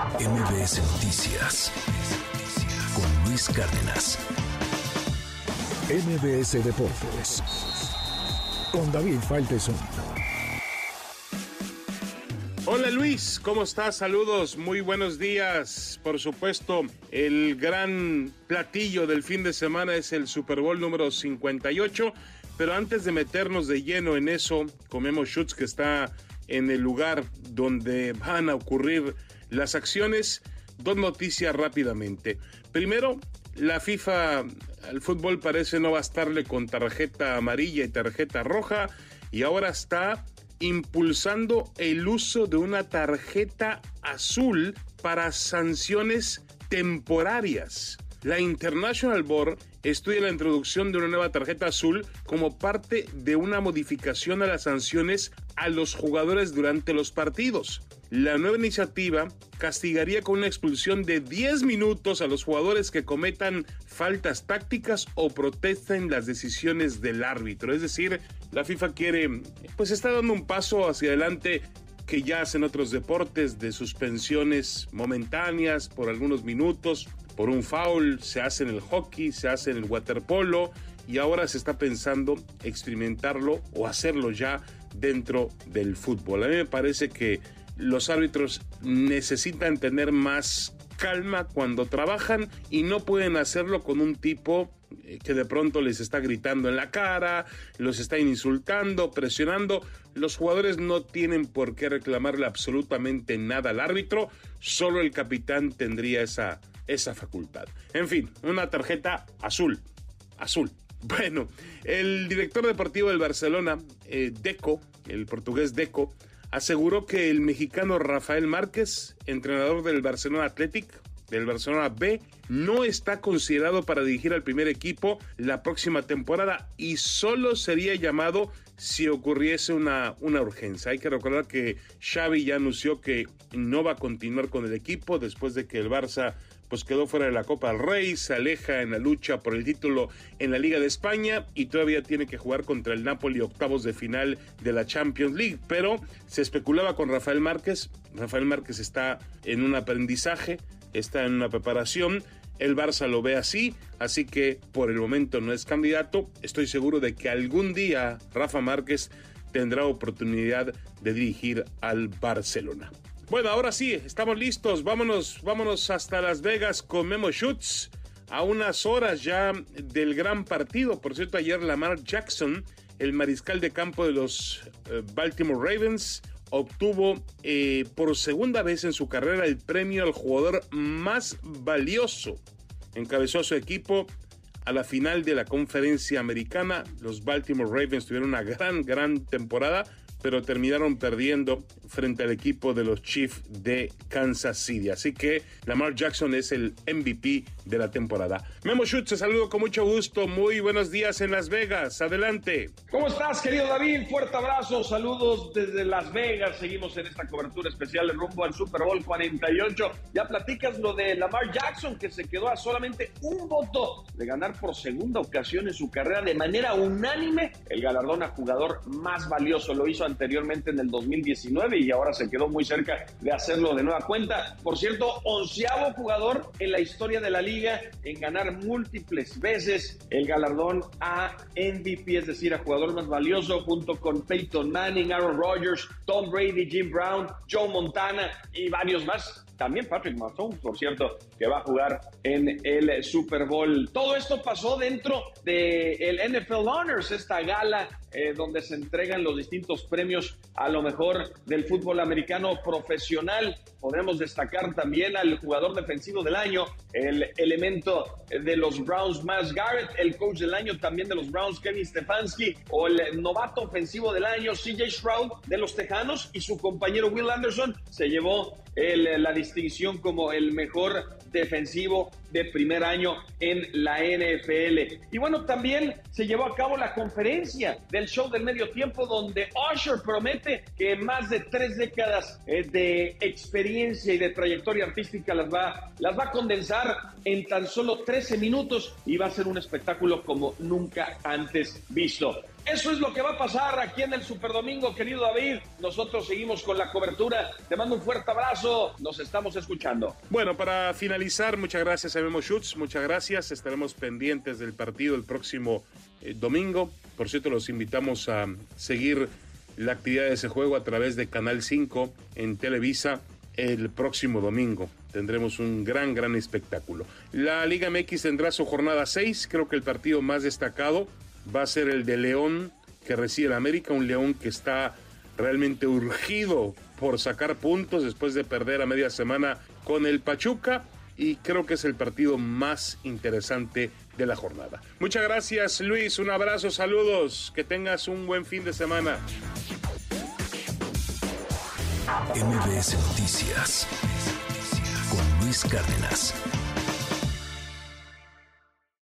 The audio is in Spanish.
MBS Noticias con Luis Cárdenas. MBS Deportes con David Faitelson. Hola Luis, ¿cómo estás? Saludos, muy buenos días. Por supuesto, el gran platillo del fin de semana es el Super Bowl número 58, pero antes de meternos de lleno en eso, comemos Schutz que está en el lugar donde van a ocurrir las acciones. Dos noticias rápidamente. Primero, la FIFA al fútbol parece no bastarle con tarjeta amarilla y tarjeta roja y ahora está impulsando el uso de una tarjeta azul para sanciones temporarias. La International Board estudia la introducción de una nueva tarjeta azul como parte de una modificación a las sanciones a los jugadores durante los partidos. La nueva iniciativa castigaría con una expulsión de 10 minutos a los jugadores que cometan faltas tácticas o protesten las decisiones del árbitro. Es decir, la FIFA quiere, pues está dando un paso hacia adelante que ya hacen otros deportes de suspensiones momentáneas por algunos minutos, por un foul, se hace en el hockey, se hace en el waterpolo y ahora se está pensando experimentarlo o hacerlo ya dentro del fútbol. A mí me parece que los árbitros necesitan tener más calma cuando trabajan y no pueden hacerlo con un tipo eh, que de pronto les está gritando en la cara, los está insultando, presionando. Los jugadores no tienen por qué reclamarle absolutamente nada al árbitro, solo el capitán tendría esa, esa facultad. En fin, una tarjeta azul, azul. Bueno, el director deportivo del Barcelona, eh, Deco, el portugués Deco, aseguró que el mexicano Rafael Márquez, entrenador del Barcelona Athletic, del Barcelona B, no está considerado para dirigir al primer equipo la próxima temporada y solo sería llamado si ocurriese una, una urgencia. Hay que recordar que Xavi ya anunció que no va a continuar con el equipo después de que el Barça pues quedó fuera de la Copa del Rey, se aleja en la lucha por el título en la Liga de España y todavía tiene que jugar contra el Napoli octavos de final de la Champions League. Pero se especulaba con Rafael Márquez. Rafael Márquez está en un aprendizaje, está en una preparación. El Barça lo ve así, así que por el momento no es candidato. Estoy seguro de que algún día Rafa Márquez tendrá oportunidad de dirigir al Barcelona. Bueno, ahora sí, estamos listos. Vámonos, vámonos hasta Las Vegas con Memo Schutz. A unas horas ya del gran partido. Por cierto, ayer Lamar Jackson, el mariscal de campo de los eh, Baltimore Ravens, obtuvo eh, por segunda vez en su carrera el premio al jugador más valioso. Encabezó a su equipo a la final de la conferencia americana. Los Baltimore Ravens tuvieron una gran, gran temporada pero terminaron perdiendo frente al equipo de los Chiefs de Kansas City. Así que Lamar Jackson es el MVP de la temporada. Memo Schutz, te saludo con mucho gusto. Muy buenos días en Las Vegas. Adelante. ¿Cómo estás, querido David? Fuerte abrazo, saludos desde Las Vegas. Seguimos en esta cobertura especial rumbo al Super Bowl 48. Ya platicas lo de Lamar Jackson, que se quedó a solamente un voto de ganar por segunda ocasión en su carrera de manera unánime el galardón a jugador más valioso. Lo hizo anteriormente en el 2019 y ahora se quedó muy cerca de hacerlo de nueva cuenta. Por cierto, onceavo jugador en la historia de la liga en ganar múltiples veces el galardón a MVP, es decir, a jugador más valioso, junto con Peyton Manning, Aaron Rodgers, Tom Brady, Jim Brown, Joe Montana y varios más. También Patrick Mahomes, por cierto, que va a jugar en el Super Bowl. Todo esto pasó dentro del NFL Honors, esta gala eh, donde se entregan los distintos premios a lo mejor del fútbol americano profesional. Podemos destacar también al jugador defensivo del año, el elemento de los Browns, Max Garrett, el coach del año también de los Browns, Kevin Stefanski, o el novato ofensivo del año, CJ Stroud de los Tejanos, y su compañero Will Anderson se llevó la distinción como el mejor defensivo de primer año en la NFL. Y bueno, también se llevó a cabo la conferencia del show del medio tiempo donde Usher promete que más de tres décadas eh, de experiencia y de trayectoria artística las va, las va a condensar en tan solo 13 minutos y va a ser un espectáculo como nunca antes visto. Eso es lo que va a pasar aquí en el Super Domingo, querido David. Nosotros seguimos con la cobertura. Te mando un fuerte abrazo. Nos estamos escuchando. Bueno, para muchas gracias a Memo Schutz. Muchas gracias. Estaremos pendientes del partido el próximo eh, domingo. Por cierto, los invitamos a seguir la actividad de ese juego a través de Canal 5 en Televisa el próximo domingo. Tendremos un gran, gran espectáculo. La Liga MX tendrá su jornada 6. Creo que el partido más destacado va a ser el de León que recibe el América, un León que está realmente urgido por sacar puntos después de perder a media semana con el Pachuca y creo que es el partido más interesante de la jornada. Muchas gracias Luis, un abrazo, saludos, que tengas un buen fin de semana. MBS Noticias con Luis Cárdenas.